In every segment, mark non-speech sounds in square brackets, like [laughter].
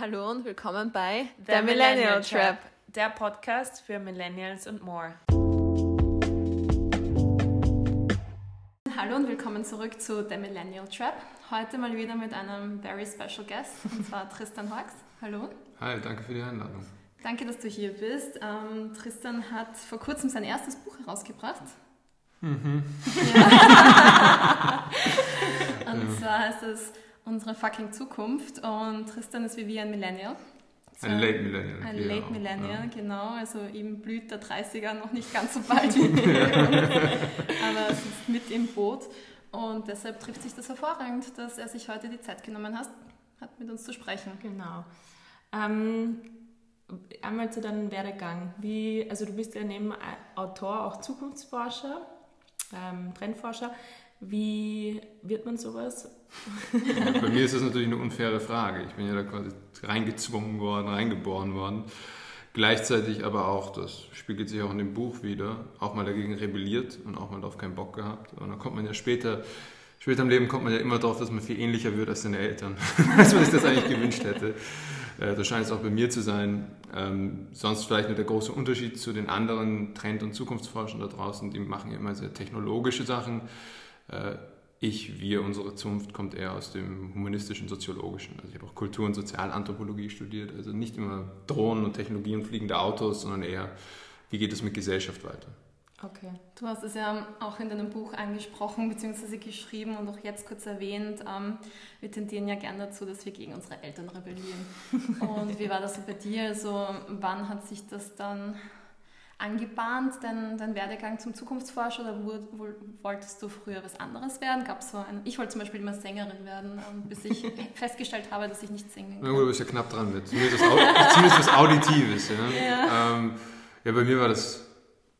Hallo und willkommen bei The, The Millennial, Millennial Trap, Trap, der Podcast für Millennials und more. Hallo und willkommen zurück zu The Millennial Trap. Heute mal wieder mit einem very special guest, und zwar [laughs] Tristan Hawks. Hallo. Hi, danke für die Einladung. Danke, dass du hier bist. Ähm, Tristan hat vor kurzem sein erstes Buch herausgebracht. Mhm. Ja. [laughs] und ja. zwar heißt es Unsere fucking Zukunft und Tristan ist wie wir ein Millennial. So ein Late Millennial. Ein genau. Late Millennial, ja. genau. Also ihm blüht der 30er noch nicht ganz so bald [laughs] wie aber er sitzt mit im Boot. Und deshalb trifft sich das hervorragend, dass er sich heute die Zeit genommen hat, hat mit uns zu sprechen. Genau. Ähm, einmal zu deinem Werdegang. Wie, also du bist ja neben Autor auch Zukunftsforscher, ähm, Trendforscher. Wie wird man sowas? Ja, bei mir ist das natürlich eine unfaire Frage. Ich bin ja da quasi reingezwungen worden, reingeboren worden. Gleichzeitig aber auch, das spiegelt sich auch in dem Buch wieder, auch mal dagegen rebelliert und auch mal darauf keinen Bock gehabt. Und dann kommt man ja später, später im Leben kommt man ja immer darauf, dass man viel ähnlicher wird als seine Eltern, [laughs] als man sich das eigentlich gewünscht hätte. Äh, das scheint es auch bei mir zu sein. Ähm, sonst vielleicht nur der große Unterschied zu den anderen Trend- und Zukunftsforschern da draußen, die machen ja immer sehr technologische Sachen. Äh, ich, wir, unsere Zunft kommt eher aus dem humanistischen, soziologischen. Also ich habe auch Kultur- und Sozialanthropologie studiert. Also nicht immer Drohnen und Technologie und fliegende Autos, sondern eher, wie geht es mit Gesellschaft weiter. Okay. Du hast es ja auch in deinem Buch angesprochen bzw. geschrieben und auch jetzt kurz erwähnt. Ähm, wir tendieren ja gern dazu, dass wir gegen unsere Eltern rebellieren. [laughs] und wie war das so bei dir? Also wann hat sich das dann angebahnt, dein, dein Werdegang zum Zukunftsforscher oder wo, wo, wolltest du früher was anderes werden? Gab so ein, ich wollte zum Beispiel immer Sängerin werden, bis ich [laughs] festgestellt habe, dass ich nicht singen kann. Ja, du bist ja knapp dran mit. Zumindest was, [laughs] zumindest was Auditives. Ja. Ja. Ähm, ja, bei mir war das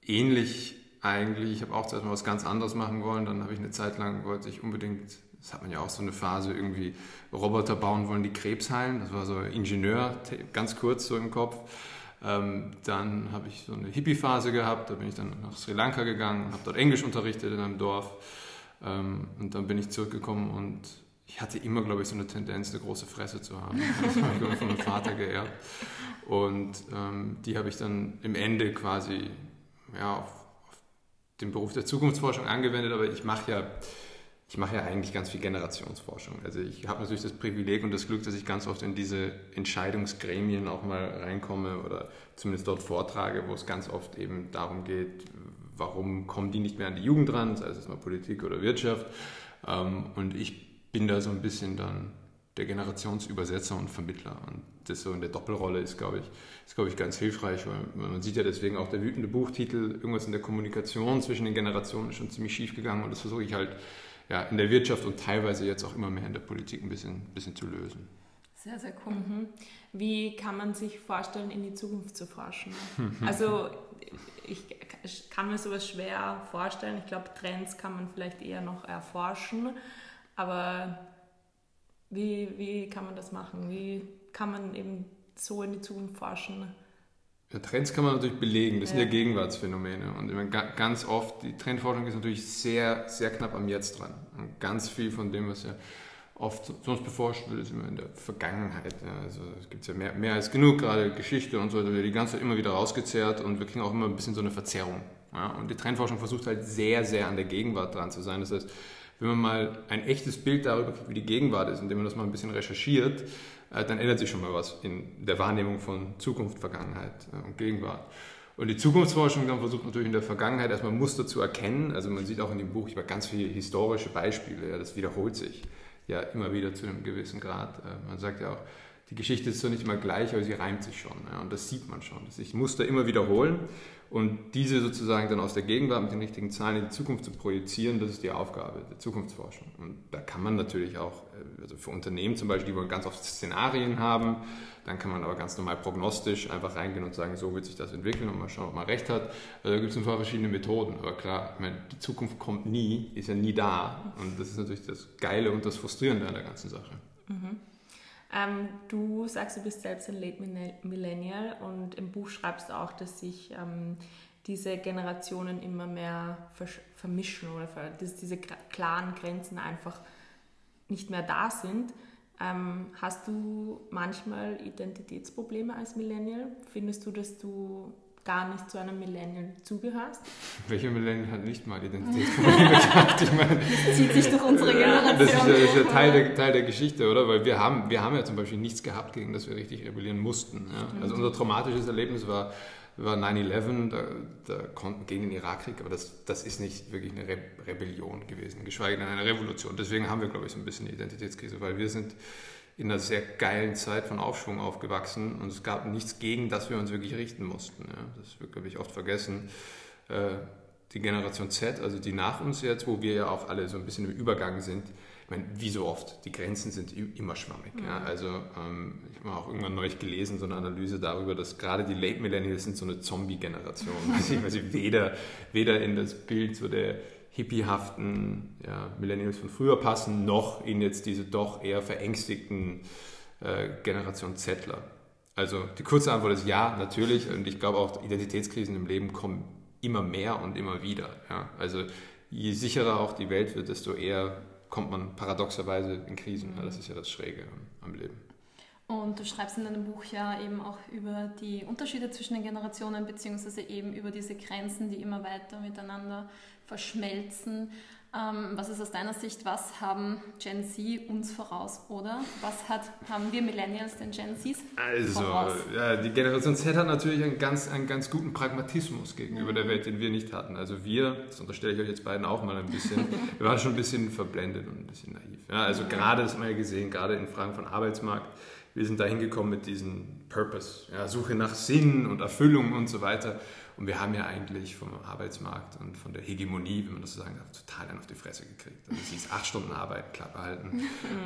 ähnlich eigentlich. Ich habe auch zuerst mal was ganz anderes machen wollen. Dann habe ich eine Zeit lang, wollte ich unbedingt, das hat man ja auch so eine Phase, irgendwie Roboter bauen wollen, die Krebs heilen. Das war so Ingenieur, ganz kurz so im Kopf. Ähm, dann habe ich so eine Hippie-Phase gehabt, da bin ich dann nach Sri Lanka gegangen und habe dort Englisch unterrichtet in einem Dorf. Ähm, und dann bin ich zurückgekommen und ich hatte immer, glaube ich, so eine Tendenz, eine große Fresse zu haben. Das habe ich von meinem Vater geerbt. Und ähm, die habe ich dann im Ende quasi ja, auf, auf den Beruf der Zukunftsforschung angewendet, aber ich mache ja ich mache ja eigentlich ganz viel Generationsforschung. Also ich habe natürlich das Privileg und das Glück, dass ich ganz oft in diese Entscheidungsgremien auch mal reinkomme oder zumindest dort vortrage, wo es ganz oft eben darum geht, warum kommen die nicht mehr an die Jugend ran, sei es mal Politik oder Wirtschaft. Ähm, und ich bin da so ein bisschen dann der Generationsübersetzer und Vermittler. Und das so in der Doppelrolle ist, glaube ich, ist, glaube ich, ganz hilfreich, weil man sieht ja deswegen auch der wütende Buchtitel, irgendwas in der Kommunikation zwischen den Generationen ist schon ziemlich schief gegangen und das versuche ich halt ja, in der Wirtschaft und teilweise jetzt auch immer mehr in der Politik ein bisschen, bisschen zu lösen. Sehr, sehr cool. Mhm. Wie kann man sich vorstellen, in die Zukunft zu forschen? [laughs] also ich kann mir sowas schwer vorstellen. Ich glaube, Trends kann man vielleicht eher noch erforschen, aber wie, wie kann man das machen? Wie kann man eben so in die Zukunft forschen? Ja, Trends kann man natürlich belegen, das ja. sind ja Gegenwartsphänomene. Und meine, ganz oft, die Trendforschung ist natürlich sehr, sehr knapp am Jetzt dran. Und ganz viel von dem, was ja oft sonst beforscht wird, ist immer in der Vergangenheit. Ja, also es gibt ja mehr, mehr als genug, gerade Geschichte und so, da wird die ganze Zeit immer wieder rausgezerrt und wir kriegen auch immer ein bisschen so eine Verzerrung. Ja? Und die Trendforschung versucht halt sehr, sehr an der Gegenwart dran zu sein. Das heißt, wenn man mal ein echtes Bild darüber kriegt, wie die Gegenwart ist, indem man das mal ein bisschen recherchiert, äh, dann ändert sich schon mal was in der Wahrnehmung von Zukunft, Vergangenheit äh, und Gegenwart. Und die Zukunftsforschung dann versucht natürlich in der Vergangenheit erstmal Muster zu erkennen. Also man sieht auch in dem Buch, ich habe ganz viele historische Beispiele, ja, das wiederholt sich ja immer wieder zu einem gewissen Grad. Äh, man sagt ja auch, die Geschichte ist so nicht immer gleich, aber sie reimt sich schon. Ja, und das sieht man schon, dass sich Muster immer wiederholen. Und diese sozusagen dann aus der Gegenwart mit den richtigen Zahlen in die Zukunft zu projizieren, das ist die Aufgabe der Zukunftsforschung. Und da kann man natürlich auch, äh, also für Unternehmen zum Beispiel, die wollen ganz oft Szenarien haben, dann kann man aber ganz normal prognostisch einfach reingehen und sagen, so wird sich das entwickeln und mal schauen, ob man recht hat. Also da gibt es ein paar verschiedene Methoden. Aber klar, ich meine, die Zukunft kommt nie, ist ja nie da. Und das ist natürlich das Geile und das Frustrierende an der ganzen Sache. Mhm. Ähm, du sagst, du bist selbst ein Late Millennial und im Buch schreibst du auch, dass sich ähm, diese Generationen immer mehr vermischen oder dass diese klaren Grenzen einfach nicht mehr da sind. Ähm, hast du manchmal Identitätsprobleme als Millennial? Findest du, dass du gar nicht zu einem Millennial zugehörst? [laughs] Welcher Millennial hat nicht mal Identitätsprobleme [laughs] [laughs] gehabt? Ich meine, das zieht sich durch unsere Generation. Das ist, ja, das ist ja Teil, der, Teil der Geschichte, oder? Weil wir haben, wir haben ja zum Beispiel nichts gehabt, gegen das wir richtig rebellieren mussten. Ja? Also unser traumatisches Erlebnis war war 9-11, da, da, konnten gegen den Irakkrieg, aber das, das ist nicht wirklich eine Re Rebellion gewesen, geschweige denn eine Revolution. Deswegen haben wir, glaube ich, so ein bisschen eine Identitätskrise, weil wir sind in einer sehr geilen Zeit von Aufschwung aufgewachsen und es gab nichts gegen, das wir uns wirklich richten mussten. Ja. Das wird, glaube ich, oft vergessen. Äh, die Generation Z, also die nach uns jetzt, wo wir ja auch alle so ein bisschen im Übergang sind, ich meine, wie so oft, die Grenzen sind immer schwammig. Mhm. Ja? Also ähm, ich habe auch irgendwann neulich gelesen, so eine Analyse darüber, dass gerade die Late Millennials sind so eine Zombie-Generation, weil sie, weil sie weder, weder in das Bild so der hippiehaften ja, Millennials von früher passen, noch in jetzt diese doch eher verängstigten äh, Generation Zettler. Also die kurze Antwort ist ja, natürlich. Und ich glaube auch, Identitätskrisen im Leben kommen immer mehr und immer wieder. Ja? Also je sicherer auch die Welt wird, desto eher kommt man paradoxerweise in Krisen. Mhm. Das ist ja das Schräge am Leben. Und du schreibst in deinem Buch ja eben auch über die Unterschiede zwischen den Generationen, beziehungsweise eben über diese Grenzen, die immer weiter miteinander verschmelzen. Ähm, was ist aus deiner Sicht, was haben Gen Z uns voraus oder was hat, haben wir Millennials den Gen Zs also, voraus? Ja, die Generation Z hat natürlich einen ganz, einen ganz guten Pragmatismus gegenüber mhm. der Welt, den wir nicht hatten. Also wir, das unterstelle ich euch jetzt beiden auch mal ein bisschen, [laughs] wir waren schon ein bisschen verblendet und ein bisschen naiv. Ja, also mhm. gerade, das haben wir ja gesehen, gerade in Fragen von Arbeitsmarkt, wir sind da hingekommen mit diesem Purpose, ja, Suche nach Sinn und Erfüllung und so weiter. Und wir haben ja eigentlich vom Arbeitsmarkt und von der Hegemonie, wenn man das so sagen darf, total einen auf die Fresse gekriegt. Also sie ist acht Stunden Arbeit, Klappe halten.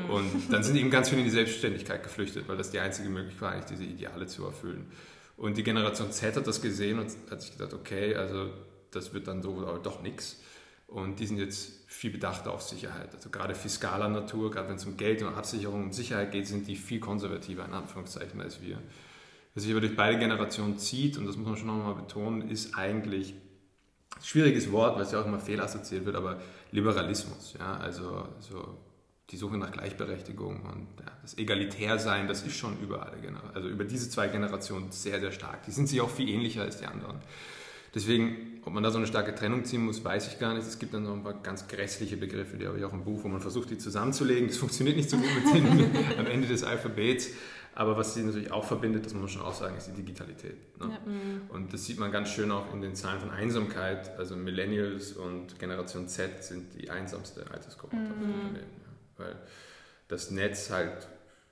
Und dann sind eben ganz viele in die Selbstständigkeit geflüchtet, weil das die einzige Möglichkeit war, eigentlich diese Ideale zu erfüllen. Und die Generation Z hat das gesehen und hat sich gedacht, okay, also das wird dann so doch nichts. Und die sind jetzt viel bedachter auf Sicherheit. Also gerade fiskaler Natur, gerade wenn es um Geld und Absicherung und Sicherheit geht, sind die viel konservativer in Anführungszeichen als wir. Was sich aber durch beide Generationen zieht, und das muss man schon nochmal betonen, ist eigentlich ein schwieriges Wort, weil es ja auch immer fehlassoziiert wird, aber Liberalismus. Ja? Also so die Suche nach Gleichberechtigung und ja, das Egalitärsein, das ist schon über alle also über diese zwei Generationen sehr, sehr stark. Die sind sich auch viel ähnlicher als die anderen. Deswegen, ob man da so eine starke Trennung ziehen muss, weiß ich gar nicht. Es gibt dann noch ein paar ganz grässliche Begriffe, die habe ich auch im Buch, wo man versucht, die zusammenzulegen. Das funktioniert nicht so gut mit denen [laughs] am Ende des Alphabets. Aber was sie natürlich auch verbindet, das muss man schon auch sagen, ist die Digitalität. Ne? Ja. Mhm. Und das sieht man ganz schön auch in den Zahlen von Einsamkeit. Also Millennials und Generation Z sind die einsamste Altersgruppe mhm. Weil das Netz halt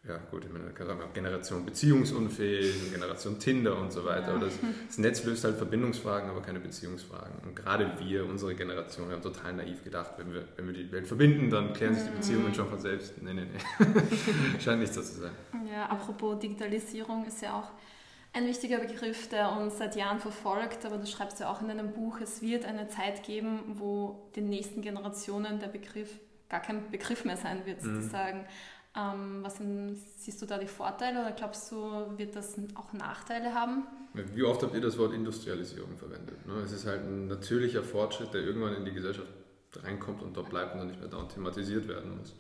ja gut, ich meine, kann sagen, Generation beziehungsunfähig, Generation Tinder und so weiter. Ja. Das, das, Netz löst halt Verbindungsfragen, aber keine Beziehungsfragen. Und gerade wir, unsere Generation, wir haben total naiv gedacht, wenn wir, wenn wir die Welt verbinden, dann klären sich die Beziehungen schon von selbst. Nee, nee, nee. [laughs] Scheint nicht so zu sein. Ja, apropos Digitalisierung ist ja auch ein wichtiger Begriff, der uns seit Jahren verfolgt, aber du schreibst ja auch in deinem Buch, es wird eine Zeit geben, wo den nächsten Generationen der Begriff gar kein Begriff mehr sein wird, mhm. sozusagen. Mhm. Ähm, was sind, siehst du da die Vorteile oder glaubst du, wird das auch Nachteile haben? Wie oft habt ihr das Wort Industrialisierung verwendet? Ne? Es ist halt ein natürlicher Fortschritt, der irgendwann in die Gesellschaft reinkommt und dort bleibt und dann nicht mehr dauernd thematisiert werden muss.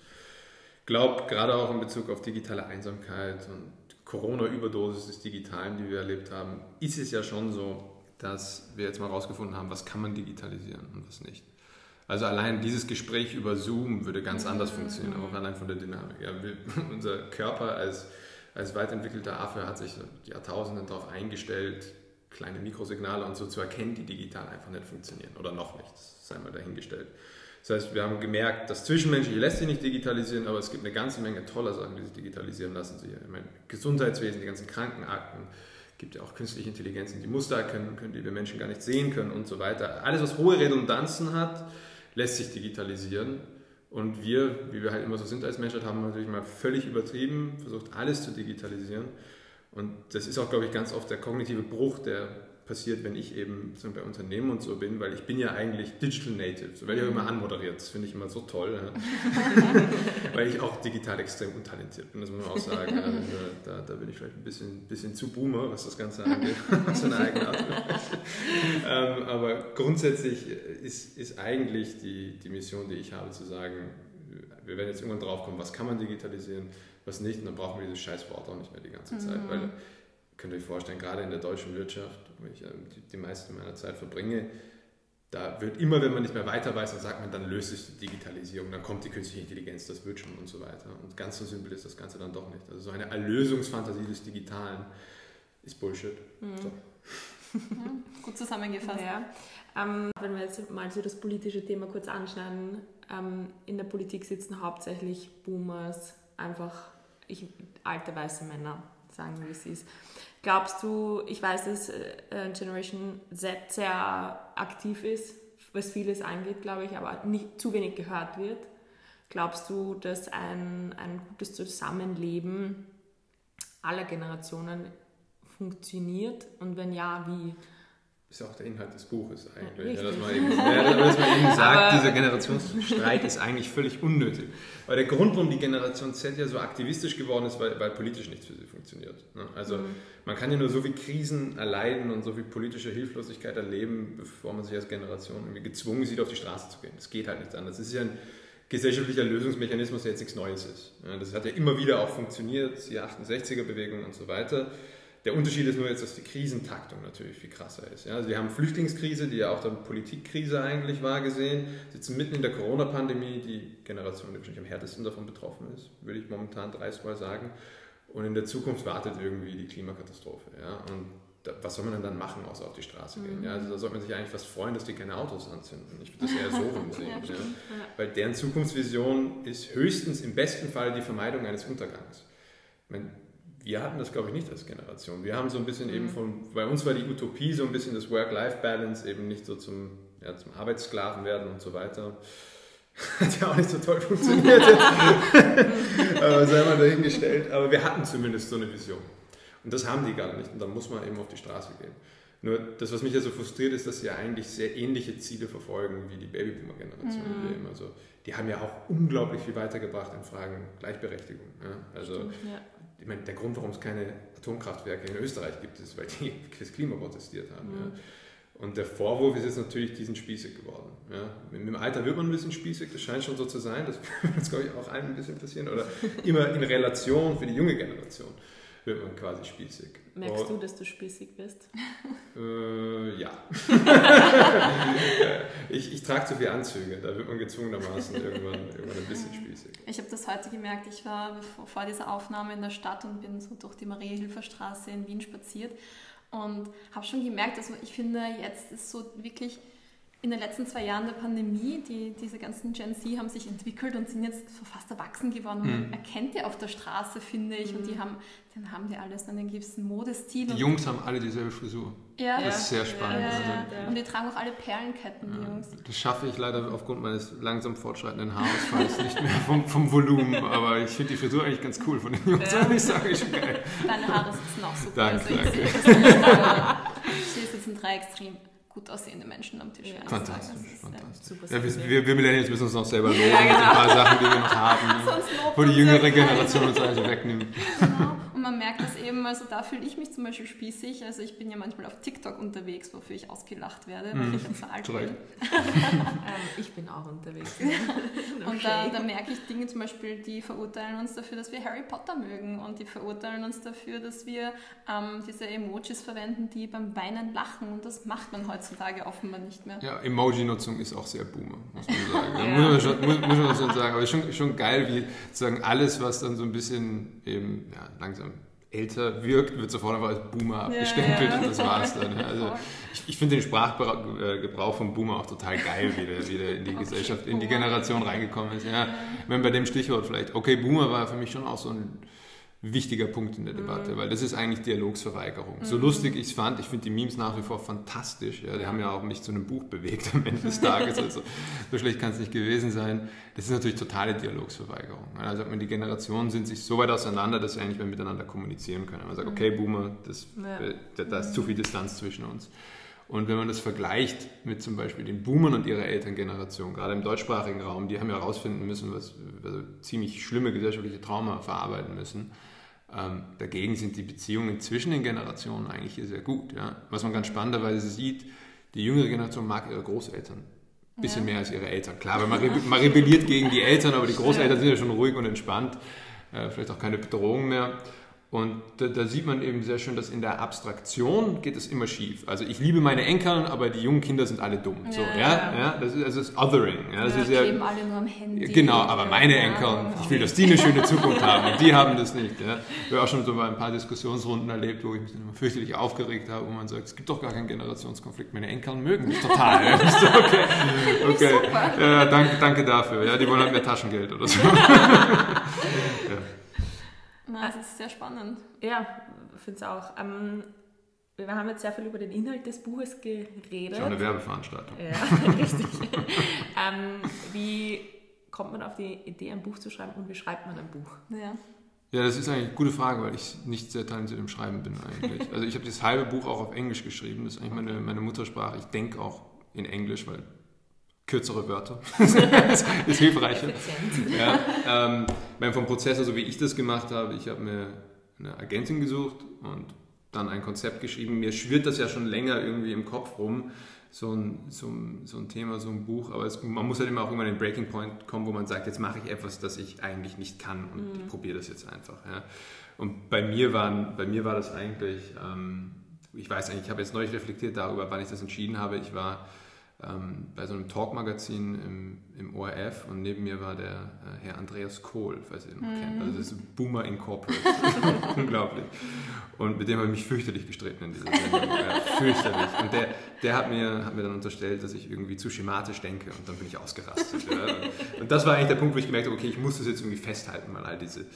Ich glaube, gerade auch in Bezug auf digitale Einsamkeit und Corona-Überdosis des Digitalen, die wir erlebt haben, ist es ja schon so, dass wir jetzt mal herausgefunden haben, was kann man digitalisieren und was nicht. Also allein dieses Gespräch über Zoom würde ganz anders funktionieren, auch allein von der Dynamik. Ja, [laughs] unser Körper als, als weit entwickelter Affe hat sich Jahrtausende darauf eingestellt, kleine Mikrosignale und so zu erkennen, die digital einfach nicht funktionieren oder noch nicht, sei mal dahingestellt. Das heißt, wir haben gemerkt, das Zwischenmenschliche lässt sich nicht digitalisieren, aber es gibt eine ganze Menge toller Sachen, die sich digitalisieren lassen. Ich meine, Gesundheitswesen, die ganzen Krankenakten, gibt ja auch künstliche Intelligenzen, die Muster erkennen können, die wir Menschen gar nicht sehen können und so weiter. Alles, was hohe Redundanzen hat, lässt sich digitalisieren. Und wir, wie wir halt immer so sind als Menschheit, haben natürlich mal völlig übertrieben, versucht alles zu digitalisieren. Und das ist auch, glaube ich, ganz oft der kognitive Bruch, der passiert, wenn ich eben so bei Unternehmen und so bin, weil ich bin ja eigentlich Digital Native, so werde ich auch immer anmoderiert, das finde ich immer so toll, ja. [laughs] weil ich auch digital extrem untalentiert bin, das muss man auch sagen. Also, [laughs] da, da bin ich vielleicht ein bisschen, bisschen zu boomer, was das Ganze angeht, [laughs] so eine eigene Art. ähm, aber grundsätzlich ist, ist eigentlich die, die Mission, die ich habe, zu sagen, wir werden jetzt irgendwann drauf kommen, was kann man digitalisieren, was nicht. Und dann brauchen wir dieses scheiß Wort auch nicht mehr die ganze Zeit, mhm. weil könnt ihr euch vorstellen, gerade in der deutschen Wirtschaft, wo ich ähm, die, meiste meiner Zeit verbringe, da wird immer, wenn man nicht mehr weiter weiß, dann sagt man, dann löst sich die Digitalisierung, dann kommt die künstliche Intelligenz, das wird schon und so weiter. Und ganz so simpel ist das Ganze dann doch nicht. Also so eine Erlösungsfantasie des Digitalen ist Bullshit. Mhm. So. Ja, gut zusammengefasst. Ja. Ähm, wenn wir jetzt mal so das politische Thema kurz anschneiden, ähm, in der Politik sitzen hauptsächlich Boomers, einfach ich, alte weiße Männer, sagen wir, wie es ist. Glaubst du, ich weiß, dass äh, Generation Z sehr aktiv ist, was vieles angeht, glaube ich, aber nicht zu wenig gehört wird. Glaubst du, dass ein, ein gutes Zusammenleben aller Generationen funktioniert? Und wenn ja, wie? Ist auch der Inhalt des Buches eigentlich. Ja, dass, man eben, ja, dass man eben [laughs] sagt, dieser Generationsstreit ist eigentlich völlig unnötig. Weil der Grund, warum die Generation Z ja so aktivistisch geworden ist, weil, weil politisch nichts für sie funktioniert. Ne? Also mhm. man kann ja nur so viel Krisen erleiden und so viel politische Hilflosigkeit erleben, bevor man sich als Generation irgendwie gezwungen sieht, auf die Straße zu gehen. Das geht halt nicht anders. Das ist ja ein gesellschaftlicher Lösungsmechanismus, der jetzt nichts Neues ist. Das hat ja immer wieder auch funktioniert, die 68er-Bewegung und so weiter. Der Unterschied ist nur jetzt, dass die Krisentaktung natürlich viel krasser ist. Ja, also wir haben Flüchtlingskrise, die ja auch dann Politikkrise eigentlich war, gesehen, sitzen mitten in der Corona-Pandemie, die Generation, die wahrscheinlich am härtesten davon betroffen ist, würde ich momentan dreist mal sagen. Und in der Zukunft wartet irgendwie die Klimakatastrophe. Ja? Und da, was soll man denn dann machen, außer auf die Straße gehen? Ja, also da sollte man sich eigentlich fast freuen, dass die keine Autos anzünden. Ich würde das eher so [laughs] rumsehen. ja, ja. Weil deren Zukunftsvision ist höchstens im besten Fall die Vermeidung eines Untergangs. Ich meine, wir hatten das, glaube ich, nicht als Generation. Wir haben so ein bisschen mhm. eben von, bei uns war die Utopie so ein bisschen das Work-Life-Balance, eben nicht so zum, ja, zum Arbeitssklaven werden und so weiter. [laughs] Hat ja auch nicht so toll funktioniert. [laughs] Aber sei mal dahingestellt. Aber wir hatten zumindest so eine Vision. Und das haben die gar nicht. Und dann muss man eben auf die Straße gehen. Nur das, was mich ja so frustriert, ist, dass sie ja eigentlich sehr ähnliche Ziele verfolgen wie die Babyboomer-Generation. Mhm. Also, die haben ja auch unglaublich viel weitergebracht in Fragen Gleichberechtigung. Ja? Also Stimmt, ja ich meine, der Grund, warum es keine Atomkraftwerke in Österreich gibt, ist, weil die [laughs] fürs Klima protestiert haben. Mhm. Ja. Und der Vorwurf ist jetzt natürlich, die sind spießig geworden. Ja. Mit dem Alter wird man ein bisschen spießig, das scheint schon so zu sein, das [laughs] wird uns, glaube ich, auch allen ein bisschen passieren. Oder immer in Relation für die junge Generation wird man quasi spießig. Merkst du, dass du spießig bist? Äh, ja. [laughs] ich, ich trage zu viele Anzüge, da wird man gezwungenermaßen irgendwann, irgendwann ein bisschen spießig. Ich habe das heute gemerkt, ich war vor dieser Aufnahme in der Stadt und bin so durch die Marie-Hilfer-Straße in Wien spaziert und habe schon gemerkt, also ich finde, jetzt ist so wirklich in den letzten zwei Jahren der Pandemie, die, diese ganzen Gen Z haben sich entwickelt und sind jetzt so fast erwachsen geworden. Und man mhm. erkennt die auf der Straße, finde ich. Mhm. Und die haben, dann haben die alles einen gewissen Modestil. Die Jungs haben alle dieselbe Frisur. Ja. Das ist sehr spannend. Ja, ja, und die tragen auch alle Perlenketten, die Jungs. Das schaffe ich leider aufgrund meines langsam fortschreitenden Haarausfalls nicht mehr vom, vom Volumen. Aber ich finde die Frisur eigentlich ganz cool von den Jungs. Ja. Ich sage ich geil. Deine Haare sitzen auch super. Danke, also ich danke. Sehe, das sind drei extrem gut aussehende Menschen am Tisch. Ja. Fantastisch, ist, fantastisch. Ja, wir, wir, Millennials müssen uns noch selber loben ja, genau. ein paar Sachen, die wir noch haben, [laughs] wo die jüngere Generation uns also wegnimmt. Genau. Und man merkt das eben, also da fühle ich mich zum Beispiel spießig. Also ich bin ja manchmal auf TikTok unterwegs, wofür ich ausgelacht werde, weil mhm. ich jetzt alt bin. [laughs] ähm, ich bin auch unterwegs. [laughs] und okay. da, da, merke ich Dinge zum Beispiel, die verurteilen uns dafür, dass wir Harry Potter mögen und die verurteilen uns dafür, dass wir ähm, diese Emojis verwenden, die beim Weinen lachen und das macht man heutzutage offenbar nicht mehr. Ja, Emoji-Nutzung ist auch sehr boomer, muss man sagen. [laughs] ja. muss, man schon, muss, muss man schon sagen. Aber schon, schon geil, wie sozusagen alles, was dann so ein bisschen eben ja, langsam älter wirkt, wird sofort einfach als Boomer abgestempelt ja, ja. und das war's dann. Also ich, ich finde den Sprachgebrauch von Boomer auch total geil, wie der, wie der in die Gesellschaft, in die Generation reingekommen ist. Ja, wenn bei dem Stichwort vielleicht, okay, Boomer war für mich schon auch so ein wichtiger Punkt in der Debatte, mhm. weil das ist eigentlich Dialogsverweigerung. Mhm. So lustig ich es fand, ich finde die Memes nach wie vor fantastisch. Ja, die haben ja auch mich zu einem Buch bewegt am Ende des Tages. [laughs] Also so schlecht kann es nicht gewesen sein. Das ist natürlich totale Dialogsverweigerung. Also die Generationen sind sich so weit auseinander, dass sie eigentlich mehr miteinander kommunizieren können. Man sagt, mhm. okay, Boomer, das, ja. Äh, da, da ist zu viel Distanz zwischen uns. Und wenn man das vergleicht mit zum Beispiel den Boomern und ihrer Elterngeneration, gerade im deutschsprachigen Raum, die haben ja herausfinden müssen, was also ziemlich schlimme gesellschaftliche Trauma verarbeiten müssen. Ähm, dagegen sind die Beziehungen zwischen den Generationen eigentlich hier sehr gut. Ja? Was man ganz spannenderweise sieht, die jüngere Generation mag ihre Großeltern ein bisschen ja. mehr als ihre Eltern. Klar, weil man, man rebelliert gegen die Eltern, aber die [laughs] Großeltern sind ja schon ruhig und entspannt. äh, vielleicht auch keine Bedrohung mehr. Und da, da, sieht man eben sehr schön, dass in der Abstraktion geht es immer schief. Also ich liebe meine Enkeln, aber die jungen Kinder sind alle dumm. Ja, so, ja, ja. das ist, also das ist Othering. Ja, das ja, ist ja, kleben alle nur am Handy. Genau, aber meine Enkeln, ich will, dass die eine schöne Zukunft haben und die haben das nicht. Ja. Ich habe auch schon so ein paar Diskussionsrunden erlebt, wo ich mich immer fürchterlich aufgeregt habe, wo man sagt, es gibt doch gar keinen Generationskonflikt. Meine Enkeln mögen mich total. [laughs] okay, okay. Ja, danke, danke dafür. Ja, die wollen halt mehr Taschengeld oder so. [laughs] ja. Na, das ist sehr spannend. Ja, finde es auch. Ähm, wir haben jetzt sehr viel über den Inhalt des Buches geredet. Schon eine Werbeveranstaltung. Ja, [laughs] richtig. ähm, wie kommt man auf die Idee, ein Buch zu schreiben und wie schreibt man ein Buch? Ja. Ja, das ist eigentlich eine gute Frage, weil ich nicht sehr talentiert im Schreiben bin eigentlich. Also ich habe das halbe Buch auch auf Englisch geschrieben, das ist eigentlich meine, meine Muttersprache. Ich denke auch in Englisch, weil kürzere Wörter [laughs] das ist hilfreicher. Ja, ähm, vom Prozess, so also wie ich das gemacht habe, ich habe mir eine Agentin gesucht und dann ein Konzept geschrieben. Mir schwirrt das ja schon länger irgendwie im Kopf rum, so ein, so ein, so ein Thema, so ein Buch. Aber es, man muss halt immer auch immer an den Breaking Point kommen, wo man sagt, jetzt mache ich etwas, das ich eigentlich nicht kann und mhm. ich probiere das jetzt einfach. Ja. Und bei mir, waren, bei mir war das eigentlich, ähm, ich weiß eigentlich, ich habe jetzt neulich reflektiert darüber, wann ich das entschieden habe. Ich war ähm, bei so einem Talkmagazin im, im ORF und neben mir war der äh, Herr Andreas Kohl, falls ihr ihn noch mhm. kennt. Also das ist Boomer Incorporated. [laughs] [laughs] Unglaublich. Und mit dem habe ich mich fürchterlich gestritten in dieser Sendung. ja, fürchterlich. Und der, der hat, mir, hat mir dann unterstellt, dass ich irgendwie zu schematisch denke und dann bin ich ausgerastet. ja. und, und das war eigentlich der Punkt, wo ich gemerkt habe, okay, ich muss das jetzt irgendwie festhalten, weil all diese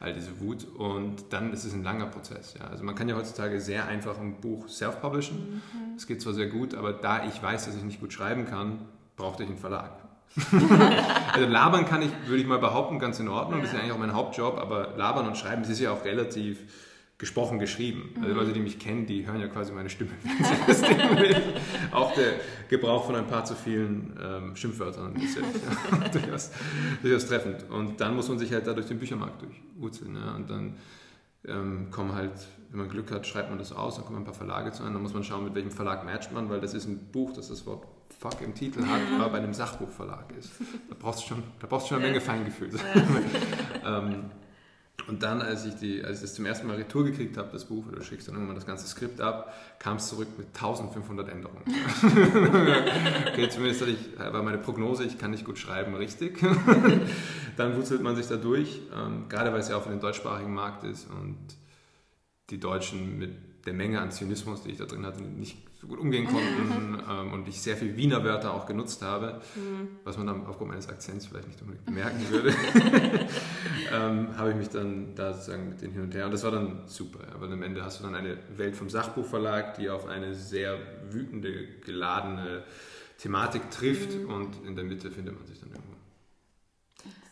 all diese Wut. Und dann ist es ein langer Prozess. Ja. Also man kann ja heutzutage sehr einfach ein Buch self-publishen. Mhm. Das geht zwar sehr gut, aber da ich weiß, dass ich nicht gut schreiben kann, brauchte ich einen Verlag. [laughs] also labern kann ich, würde ich mal behaupten, ganz in Ordnung. Das ist ja eigentlich auch mein Hauptjob, aber labern und schreiben, das ist ja auch relativ gesprochen geschrieben. Also mhm. Leute, die mich kennen, die hören ja quasi meine Stimme. [laughs] auch der Gebrauch von ein paar zu vielen ähm, Schimpfwörtern ist ja, ja [laughs] durchaus, durchaus, treffend. Und dann muss man sich halt da durch den Büchermarkt durchwurzeln. Ja? Und dann ähm, kommen halt, wenn man Glück hat, schreibt man das aus, dann kommen ein paar Verlage zu einem, dann muss man schauen, mit welchem Verlag matcht man, weil das ist ein Buch, das das Wort Fuck im Titel hat, aber bei einem Sachbuchverlag ist. Da brauchst du schon, da brauchst du schon eine Menge Feingefühl. [laughs] ähm, und dann, als ich, die, als ich das zum ersten Mal Retour gekriegt habe, das Buch, oder du schickst dann irgendwann das ganze Skript ab, kam es zurück mit 1500 Änderungen. [laughs] okay, zumindest ich, war meine Prognose, ich kann nicht gut schreiben, richtig. [laughs] dann wurzelt man sich da durch, ähm, gerade weil es ja auch für den deutschsprachigen Markt ist und die Deutschen mit der Menge an Zynismus, die ich da drin hatte, nicht so gut umgehen konnten [laughs] ähm, und ich sehr viel Wiener Wörter auch genutzt habe, mhm. was man dann aufgrund meines Akzents vielleicht nicht unbedingt bemerken würde, [laughs] ähm, habe ich mich dann da sozusagen mit denen hin und her und das war dann super, aber am Ende hast du dann eine Welt vom Sachbuchverlag, die auf eine sehr wütende, geladene Thematik trifft mhm. und in der Mitte findet man sich dann irgendwo.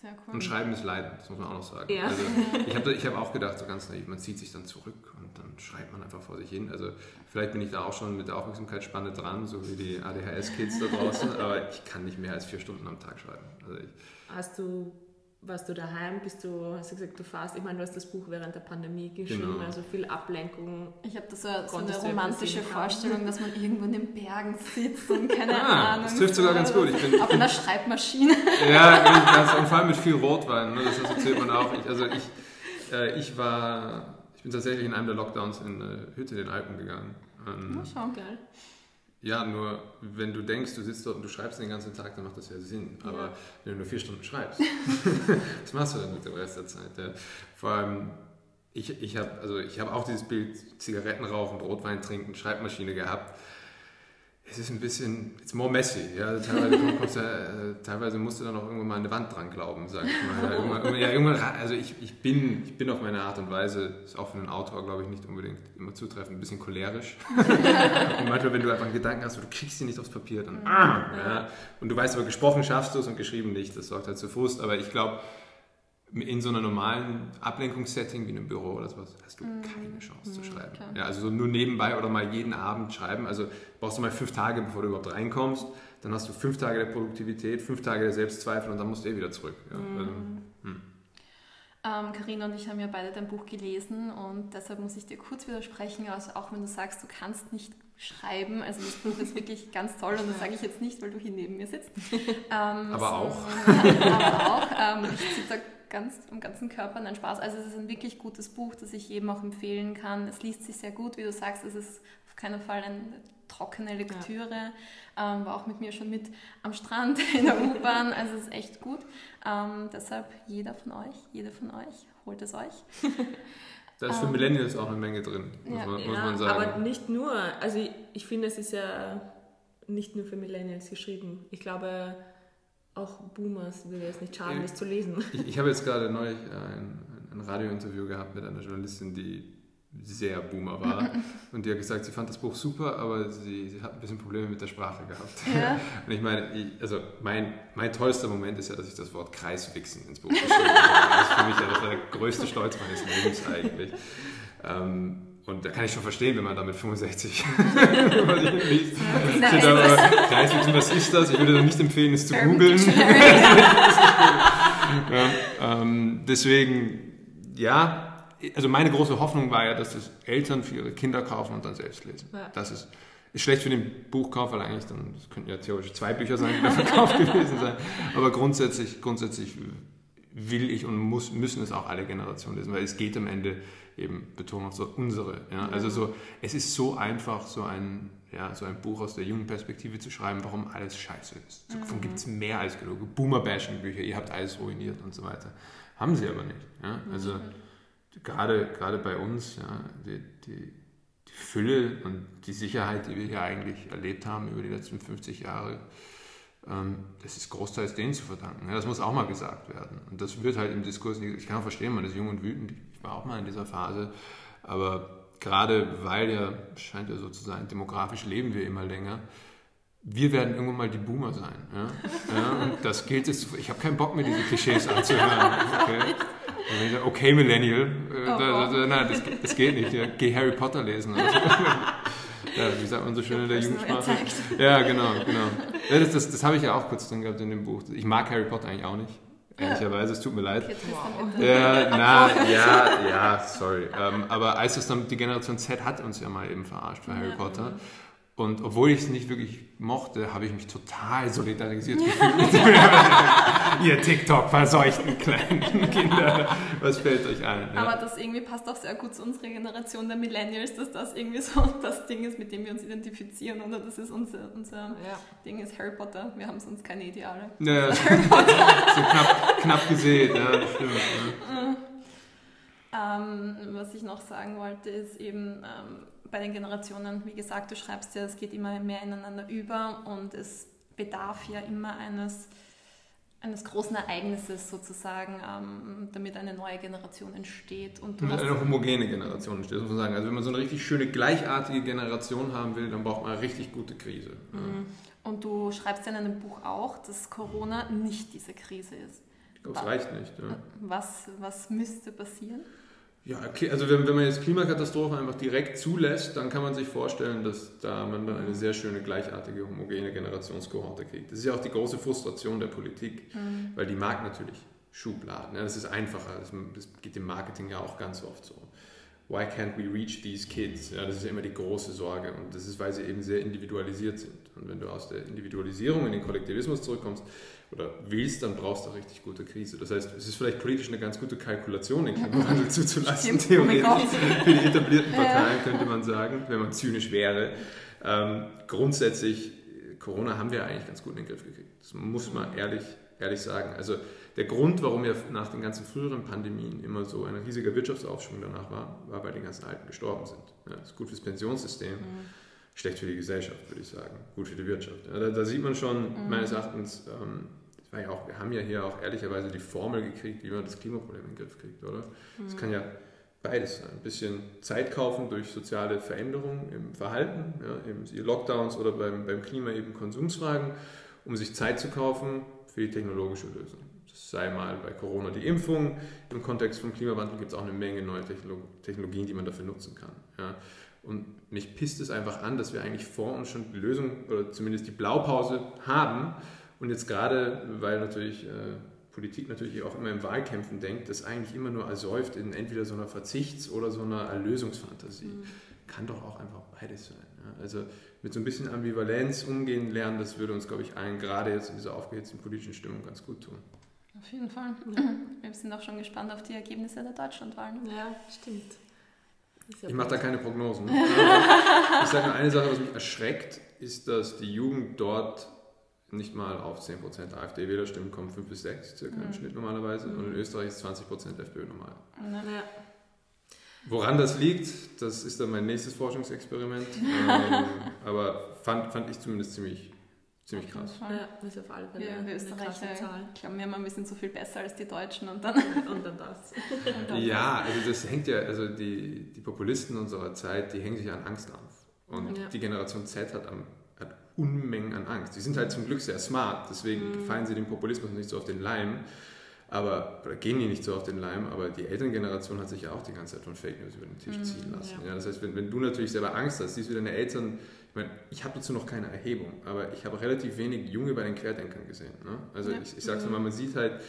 Cool. Und Schreiben ist Leiden, das muss man auch noch sagen. Ja. Also, [laughs] ich habe ich hab auch gedacht, so ganz naiv, man zieht sich dann zurück und dann schreibt man einfach vor sich hin. Also vielleicht bin ich da auch schon mit der Aufmerksamkeitsspanne dran, so wie die ADHS-Kids da draußen, [laughs] aber ich kann nicht mehr als vier Stunden am Tag schreiben. Also ich, Hast du warst du daheim, bist du, hast du gesagt, du fährst, ich meine, du hast das Buch während der Pandemie geschrieben, genau. also viel Ablenkung. Ich habe da so, so eine romantische Vorstellung, dass man irgendwo in den Bergen sitzt und keine [laughs] ah, Ahnung. Das trifft sogar ganz gut. Ich bin, auf einer Schreibmaschine. [laughs] ja, ganz, und vor allem mit viel Rotwein, ne, das erzählt man auch. Ich, also ich, äh, ich war, ich bin tatsächlich in einem der Lockdowns in eine Hütte in den Alpen gegangen. Ähm, oh, schau, geil. Ja, nur wenn du denkst, du sitzt dort und du schreibst den ganzen Tag, dann macht das ja Sinn. Aber ja. wenn du nur vier Stunden schreibst, [laughs] [laughs] was machst du dann mit dem Rest der Zeit? Ja. Vor allem, ich, ich habe also hab auch dieses Bild Zigaretten rauchen, Brotwein trinken, Schreibmaschine gehabt es ist ein bisschen, it's more messy. Ja? Teilweise, kommst, äh, teilweise musst du dann auch irgendwann mal an eine Wand dran glauben, sag ich mal. Ja, irgendwann, ja, irgendwann, also ich, ich, bin, ich bin auf meine Art und Weise, ist auch für einen Autor, glaube ich, nicht unbedingt immer zutreffend, ein bisschen cholerisch. [laughs] und manchmal, wenn du einfach einen Gedanken hast, du kriegst ihn nicht aufs Papier, dann ah, ja. Und du weißt aber, gesprochen schaffst du es und geschrieben nicht. Das sorgt halt zu Frust. Aber ich glaube, in so einer normalen Ablenkungssetting wie in einem Büro oder sowas hast du mhm. keine Chance mhm, zu schreiben. Ja, also nur nebenbei oder mal jeden Abend schreiben. Also brauchst du mal fünf Tage, bevor du überhaupt reinkommst. Dann hast du fünf Tage der Produktivität, fünf Tage der Selbstzweifel und dann musst du eh wieder zurück. Ja, mhm. also, hm. ähm, Carina und ich haben ja beide dein Buch gelesen und deshalb muss ich dir kurz widersprechen, also auch wenn du sagst, du kannst nicht schreiben. Also das Buch ist wirklich [laughs] ganz toll und das sage ich jetzt nicht, weil du hier neben mir sitzt. [laughs] Ähm, aber so, auch. [laughs] aber auch. Ähm, ich zitiere ganz am ganzen Körper. Nein, Spaß. Also es ist ein wirklich gutes Buch, das ich jedem auch empfehlen kann. Es liest sich sehr gut, wie du sagst. Es ist auf keinen Fall eine trockene Lektüre. Ja. Ähm, war auch mit mir schon mit am Strand [laughs] in der U-Bahn. Also es ist echt gut. Ähm, deshalb jeder von euch, jede von euch, holt es euch. [laughs] Da ist für ähm, Millennials auch eine Menge drin, muss, ja. man, muss ja, man sagen. Aber nicht nur. Also ich, ich finde, es ist ja nicht nur für Millennials geschrieben. Ich glaube, auch Boomers würde es nicht schaden, es zu lesen. Ich, ich habe jetzt gerade neulich ein, ein Radiointerview gehabt mit einer Journalistin, die sehr Boomer war. [laughs] Und die hat gesagt, sie fand das Buch super, aber sie, sie hat ein bisschen Probleme mit der Sprache gehabt. Ja. [laughs] Und ich meine, ich, also mein, mein tollster Moment ist ja, dass ich das Wort Kreiswichsen ins Buch geschrieben habe. Das ist für mich ja das der größte Stolz meines Lebens eigentlich. Ähm, und da kann ich schon verstehen, wenn man da mit 65 liest. Kreiswichsen, was ist das? Ich würde nicht empfehlen, es zu googeln. [laughs] ja, ähm, deswegen, ja, also meine große Hoffnung war ja, dass das Eltern für ihre Kinder kaufen und dann selbst lesen. Ja. Das ist, ist schlecht für den Buchkauf, weil eigentlich dann, das könnten ja theoretisch zwei Bücher sein, die da [laughs] verkauft gewesen sein. Aber grundsätzlich, grundsätzlich will ich und muss, müssen es auch alle Generationen lesen, weil es geht am Ende eben Betonung auf so unsere. Ja? Also so, es ist so einfach, so ein, ja, so ein Buch aus der jungen Perspektive zu schreiben, warum alles scheiße ist. Davon mhm. gibt es mehr als genug. Boomer-Bashing-Bücher, ihr habt alles ruiniert und so weiter. Haben sie aber nicht. Ja? Also gerade, gerade bei uns, ja, die, die, die Fülle und die Sicherheit, die wir hier eigentlich erlebt haben über die letzten 50 Jahre, das ist großteils denen zu verdanken. Ja, das muss auch mal gesagt werden. Und das wird halt im Diskurs nicht, ich kann auch verstehen, man ist jung und wütend, ich war auch mal in dieser Phase, aber gerade weil ja, scheint ja so zu sein, demografisch leben wir immer länger, wir werden irgendwann mal die Boomer sein. Ja? ja und das gilt es, ich habe keinen Bock mehr, diese Klischees anzuhören. Okay? [laughs] okay, Millennial, äh, oh, da, da, nein, das, das, geht nicht. Ja. Geh Harry Potter lesen. Also. [laughs] ja, wie sagt man so schön in der Jugendsprache? Ja, genau, genau. Ja, das, das, das habe ich ja auch kurz drin gehabt in dem Buch. Ich mag Harry Potter eigentlich auch nicht. Ehrlicherweise, es tut mir leid. Wow. Ja, na, [laughs] ja, ja, sorry. Ähm, aber als es dann die Generation Z hat uns ja mal eben verarscht für Harry Potter. Und obwohl ich es nicht wirklich mochte, habe ich mich total solidarisiert [laughs] gefühlt mit [laughs] ihr TikTok-verseuchten kleinen Kinder. Was fällt euch ein? Ja? Aber das irgendwie passt auch sehr gut zu unserer Generation der Millennials, dass das irgendwie so das Ding ist, mit dem wir uns identifizieren. Oder das ist unser, unser ja. Ding ist Harry Potter. Wir haben sonst keine Ideale. Ja, [laughs] Harry Potter. so knapp, knapp gesehen, ja, stimmt. Ja. Ähm, was ich noch sagen wollte, ist eben, ähm, bei den Generationen, wie gesagt, du schreibst ja, es geht immer mehr ineinander über und es bedarf ja immer eines, eines großen Ereignisses sozusagen, ähm, damit eine neue Generation entsteht. Und damit eine homogene Generation entsteht, muss man sagen. Also wenn man so eine richtig schöne, gleichartige Generation haben will, dann braucht man eine richtig gute Krise. Mhm. Und du schreibst ja in einem Buch auch, dass Corona nicht diese Krise ist. Ich glaube, es reicht nicht. Ja. Was, was müsste passieren? Ja, also wenn, wenn man jetzt Klimakatastrophen einfach direkt zulässt, dann kann man sich vorstellen, dass da man dann eine sehr schöne, gleichartige, homogene Generationskohorte kriegt. Das ist ja auch die große Frustration der Politik, mhm. weil die mag natürlich Schubladen. Ja, das ist einfacher, das, das, geht im Marketing ja auch ganz oft so. Why can't we reach these kids? Ja, das ist ja immer die große Sorge und das ist, weil sie eben sehr individualisiert sind. Und wenn du aus der Individualisierung in den Kollektivismus zurückkommst, oder willst, dann brauchst du eine richtig gute Krise. Das heißt, es ist vielleicht politisch eine ganz gut Kalkulation, den Klimawandel [laughs] zuzulassen, theoretisch. Oh Für die etablierten Parteien könnte man sagen, wenn man zynisch wäre. Ähm, grundsätzlich, Corona haben wir eigentlich ganz gut in den Griff gekriegt. Das muss man ehrlich, ehrlich sagen. Also der Grund, warum ja nach den ganzen früheren Pandemien immer so ein riesiger Wirtschaftsaufschwung danach war, war, weil die ganzen Alten gestorben sind. Ja, das ist gut fürs Pensionssystem. Mhm schlecht für die Gesellschaft, würde ich sagen, gut für die Wirtschaft. Ja, da, da, sieht man schon mhm. meines Erachtens, ähm, ja auch, wir haben ja hier auch ehrlicherweise die Formel gekriegt, wie man das Klimaproblem in den Griff kriegt, oder? Es mhm. kann ja beides sein. Ein bisschen Zeit kaufen durch soziale Veränderungen im Verhalten, ja, eben Lockdowns oder beim, beim Klima eben Konsumsfragen, um sich Zeit zu kaufen für die technologische Lösung. Sei mal bei Corona die Impfung. Im Kontext vom Klimawandel gibt es auch eine Menge neue Technologien, die man dafür nutzen kann. Ja. Und mich pisst es einfach an, dass wir eigentlich vor uns schon die Lösung oder zumindest die Blaupause haben und jetzt gerade, weil natürlich äh, Politik natürlich auch immer im Wahlkämpfen denkt, das eigentlich immer nur ersäuft in entweder so einer Verzichts- oder so einer Erlösungsfantasie. Mhm. Kann doch auch einfach beides sein. Ja? Also mit so ein bisschen Ambivalenz umgehen lernen, das würde uns, glaube ich, allen gerade jetzt in dieser aufgehitzten politischen Stimmung ganz gut tun. Auf jeden Fall. [clears throat] Wir sind auch schon gespannt auf die Ergebnisse der Deutschlandwahlen. Ja, stimmt. Ja ich mache da keine Prognosen. [laughs] ich sage nur eine Sache, was mich erschreckt, ist, dass die Jugend dort nicht mal auf 10% AfD-Wählerstimmen kommen, 5 bis 6 circa mhm. im Schnitt normalerweise. Und in Österreich ist 20% FPÖ normal. Ja. Woran das liegt, das ist dann mein nächstes Forschungsexperiment. [laughs] ähm, aber fand, fand ich zumindest ziemlich, ziemlich krass. Ja, das ist auf alle Fälle ja, wir Österreicher glauben wir immer ein bisschen zu viel besser als die Deutschen und dann, und dann das. [laughs] Und dann ja, also das hängt ja, also die, die Populisten unserer Zeit, die hängen sich an Angst auf. Und ja. die Generation Z hat am Unmengen an Angst. Die sind halt zum Glück sehr smart, deswegen mhm. fallen sie dem Populismus nicht so auf den Leim. Aber, oder gehen die nicht so auf den Leim, aber die Elterngeneration hat sich ja auch die ganze Zeit von Fake News über den Tisch mhm, ziehen lassen. Ja. ja. das heißt, wenn, wenn du natürlich selber Angst hast, siehst du deine Eltern, ich meine, ich habe dazu noch keine Erhebung, aber ich habe relativ wenig Junge bei den Querdenkern gesehen. Ne? Also ja. ich, ich sage es mhm. mal, man sieht halt,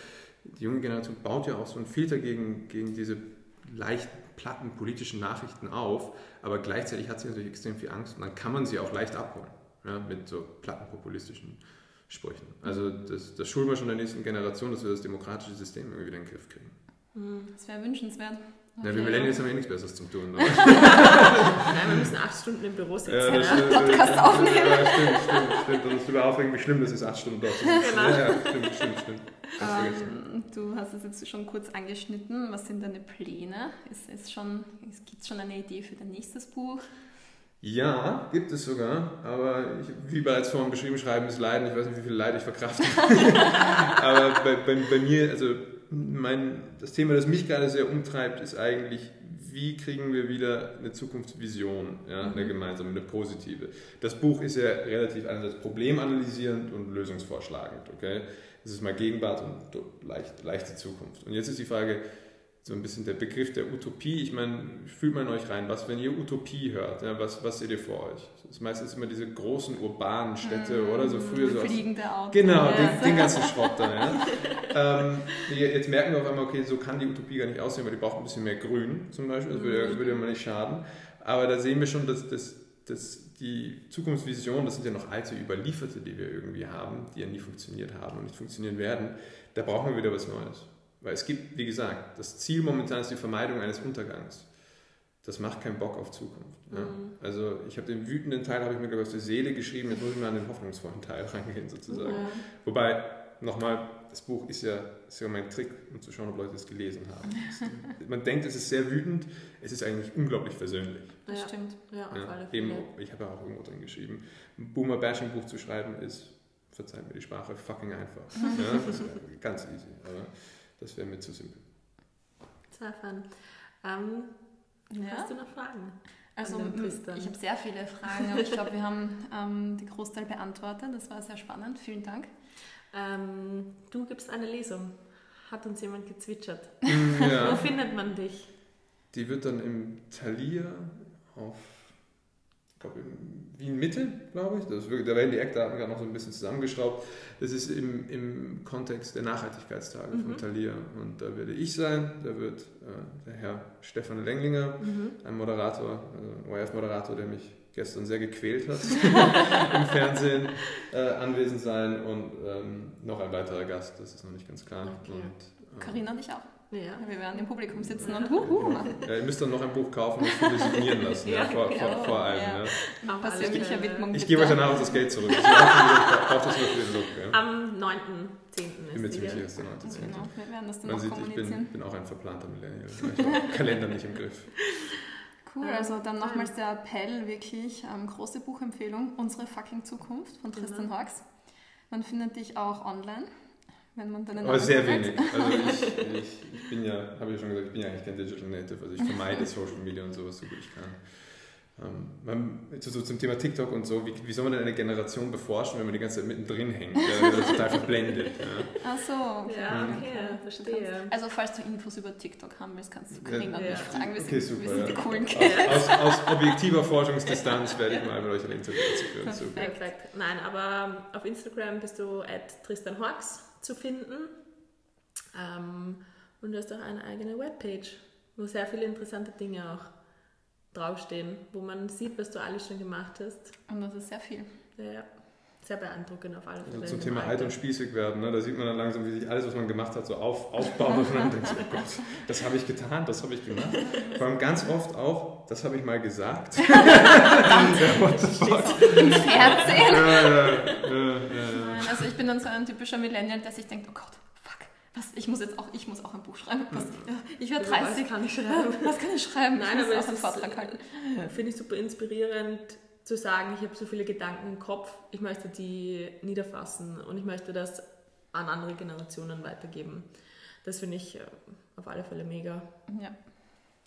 die junge Generation baut ja auch so einen Filter gegen, gegen diese leicht platten politischen Nachrichten auf, aber gleichzeitig hat sie natürlich extrem viel Angst und dann kann man sie auch leicht abholen ja, mit so plattenpopulistischen Sprüchen. Also das, das schulen wir schon der nächsten Generation, dass wir das demokratische System irgendwie wieder in den Griff kriegen. Hm, das wäre wünschenswert. Okay. Ja, wir Millennials haben ja nichts Besseres zum tun. [laughs] Nein, wir müssen acht Stunden im Büro sitzen. Ja, das ja. Podcast aufnehmen. Ja, stimmt, stimmt, stimmt. Und es ist überhaupt irgendwie schlimm, dass es acht Stunden dort sind. Genau. Ja, stimmt, stimmt, stimmt. Ähm, du hast es jetzt schon kurz angeschnitten. Was sind deine Pläne? Ist, ist schon, Gibt es schon eine Idee für dein nächstes Buch? Ja, gibt es sogar, aber ich, wie bereits vorhin beschrieben, Schreiben ist Leiden. Ich weiß nicht, wie viel Leid ich verkrafte. [laughs] aber bei, bei, bei, mir, also mein, das Thema, das mich gerade sehr umtreibt, ist eigentlich, wie kriegen wir wieder eine Zukunftsvision, ja, eine mhm. gemeinsame, eine positive. Das Buch ist ja relativ einerseits problemanalysierend und lösungsvorschlagend. Okay? Es ist mal Gegenwart und leicht, leichte Zukunft. Und jetzt ist die Frage, so ein bisschen der Begriff der Utopie. Ich meine, fühlt man euch rein, was, wenn ihr Utopie hört, ja, was, was seht ihr vor euch? Das ist meistens immer diese großen urbanen Städte mm, oder so früher so. Fliegende Autos. Genau, ja. den, den, ganzen Schrott da. Ja. [laughs] ähm, jetzt merken wir auf einmal, okay, so kann die Utopie gar nicht aussehen, weil die braucht ein bisschen mehr Grün zum Beispiel, das würde, würde immer nicht schaden. Aber da sehen wir schon, dass, dass, dass die Zukunftsvision, das sind ja noch alte Überlieferte, die wir irgendwie haben, die ja nie funktioniert haben und nicht funktionieren werden, da brauchen wir wieder was Neues. Weil es gibt, wie gesagt, das Ziel momentan ist die Vermeidung eines Untergangs. Das macht keinen Bock auf Zukunft. Ja. Mhm. Also ich habe den wütenden Teil, habe ich mir glaube ich aus der Seele geschrieben, jetzt muss ich mal an den hoffnungsvollen Teil [laughs] reingehen sozusagen. Ja. Wobei, nochmal, das Buch ist ja, ist ja mein Trick, um zu schauen, ob Leute es gelesen haben. Man denkt, es ist sehr wütend, es ist eigentlich unglaublich versöhnlich. Das ja. stimmt, ja, auf alle Fälle. Eben, ich habe ja auch irgendwo drin geschrieben, ein Boomer-Bashing-Buch zu schreiben ist, verzeiht mir die Sprache, fucking einfach. [laughs] ja, ganz easy. Aber das wäre mir zu simpel. Sehr fun. Ähm, ja. Hast du noch Fragen? Also ich habe sehr viele Fragen, aber ich glaube, wir haben ähm, die Großteil beantwortet. Das war sehr spannend. Vielen Dank. Ähm, du gibst eine Lesung. Hat uns jemand gezwitschert. [laughs] Ja. Wo findet man dich? Die wird dann im Thalia auf glaube in Wien Mitte, glaube ich. Das, da werden die Eckdaten gerade noch so ein bisschen zusammengeschraubt. Das ist im, im Kontext der Nachhaltigkeitstage mhm. von Thalia. Und da werde ich sein, da wird äh, der Herr Stefan Lenglinger, mhm. ein Moderator, also ORF-Moderator, der mich gestern sehr gequält hat, [laughs] im Fernsehen äh, anwesend sein und ähm, noch ein weiterer Gast, das ist noch nicht ganz klar. Okay. Carina ähm, und ich auch. Ja. Wir werden im Publikum sitzen und [laughs] huhu machen. Ja, ihr müsst dann noch ein Buch kaufen und es signieren lassen, ja, vor, genau. vor, vor, allem. Ja. Ja. Persönliche Widmung. Ich gebe euch danach auch das Geld zurück. Ich brauche das nur für den Look. Ja. Am 9.10. Ich bin mir ziemlich sicher, ist der 9.10. Genau, wir werden das dann Man sieht, ich bin, bin, auch ein verplanter Millennial. Ich habe Kalender nicht im Griff. Cool, also dann nochmals der Appell, wirklich ähm, große Buchempfehlung, Unsere fucking Zukunft von Tristan genau. Hawks. Man findet dich auch online wenn man dann Aber sehr wenig. Also [laughs] ich, ich, ich bin ja, habe ich ja schon gesagt, ich bin ja eigentlich kein Digital Native, also ich vermeide Social Media und sowas so gut ich kann. Ähm, so zum Thema TikTok und so, wie, wie, soll man denn eine Generation beforschen, wenn man die ganze Zeit mittendrin hängt? Ja, das total verblendet. Ja. Ach so, okay. Ja, okay, verstehe. Also falls du Infos über TikTok haben willst, kannst du Karina ja. mich fragen. Wir okay, sind, super, wir sind die coolen Kids. Aus, aus, aus, objektiver Forschungsdistanz werde ich mal mit euch ein Interview dazu führen. Perfekt. Perfekt. Nein, aber auf Instagram bist du at Tristan Hawks zu finden. Ähm, und du hast auch eine eigene Webpage, wo sehr viele interessante Dinge auch draufstehen, wo man sieht, was du alles schon gemacht hast. Und das ist sehr viel. Ja. sehr beeindruckend auf alle Fälle. Also zum Thema alt und spießig werden, ne? da sieht man dann langsam, wie sich alles, was man gemacht hat, so auf, aufbaut und man denkt, oh Gott, das habe ich getan, das habe ich gemacht. Vor allem ganz oft auch, das habe ich mal gesagt. [laughs] [laughs] What the fuck? Im Fernsehen. Ja, ja, ja, also ich bin dann so ein typischer Millennial, der sich denkt, oh Gott, fuck, was, ich muss jetzt auch, ich muss auch ein Buch schreiben. Was, ich werde 30. [laughs] Was kann ich schreiben? Was kann ich schreiben? Nein, ich aber es ist, Finde ich super inspirierend zu sagen, ich habe so viele Gedanken im Kopf, ich möchte die niederfassen und ich möchte das an andere Generationen weitergeben. Das finde ich äh, auf alle Fälle mega. Ja.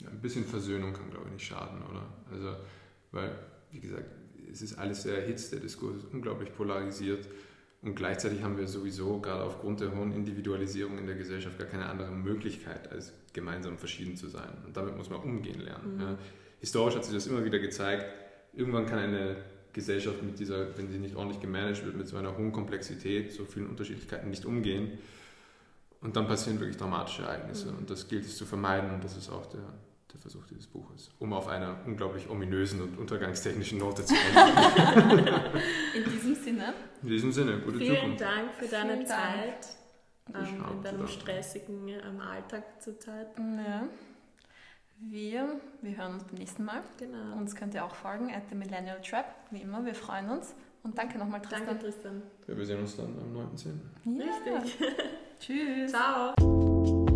ja. Ein bisschen Versöhnung kann, glaube ich, nicht schaden, oder? Also, weil, wie gesagt, es ist alles sehr erhitzt, der Diskurs ist unglaublich polarisiert und gleichzeitig haben wir sowieso, gerade aufgrund der hohen Individualisierung in der Gesellschaft, gar keine andere Möglichkeit, als gemeinsam verschieden zu sein. Und damit muss man umgehen lernen. Mhm. Ja. Historisch hat sich das immer wieder gezeigt, irgendwann kann eine Gesellschaft mit dieser, wenn sie nicht ordentlich gemanagt wird, mit so einer hohen Komplexität, so vielen Unterschiedlichkeiten nicht umgehen. Und dann passieren wirklich dramatische Ereignisse. Mhm. Und das gilt es zu vermeiden. Und das ist auch der, der Versuch dieses Buches, um auf einer unglaublich ominösen und untergangstechnischen Note zu enden. [laughs] In diesem Sinne. In diesem Sinne, gute Vielen Zukunft. Dank für deine Vielen Zeit. Dank. Ähm, in deinem stressigen ähm, Alltag zurzeit. Ja. Wir, wir hören uns beim nächsten Mal. Genau. Uns könnt ihr auch folgen, at the Millennial Trap, wie immer. Wir freuen uns. Und danke nochmal, Tristan. Danke, Tristan. Ja, wir sehen uns dann am 9.10. Ja. Richtig. [laughs] Tschüss. Ciao.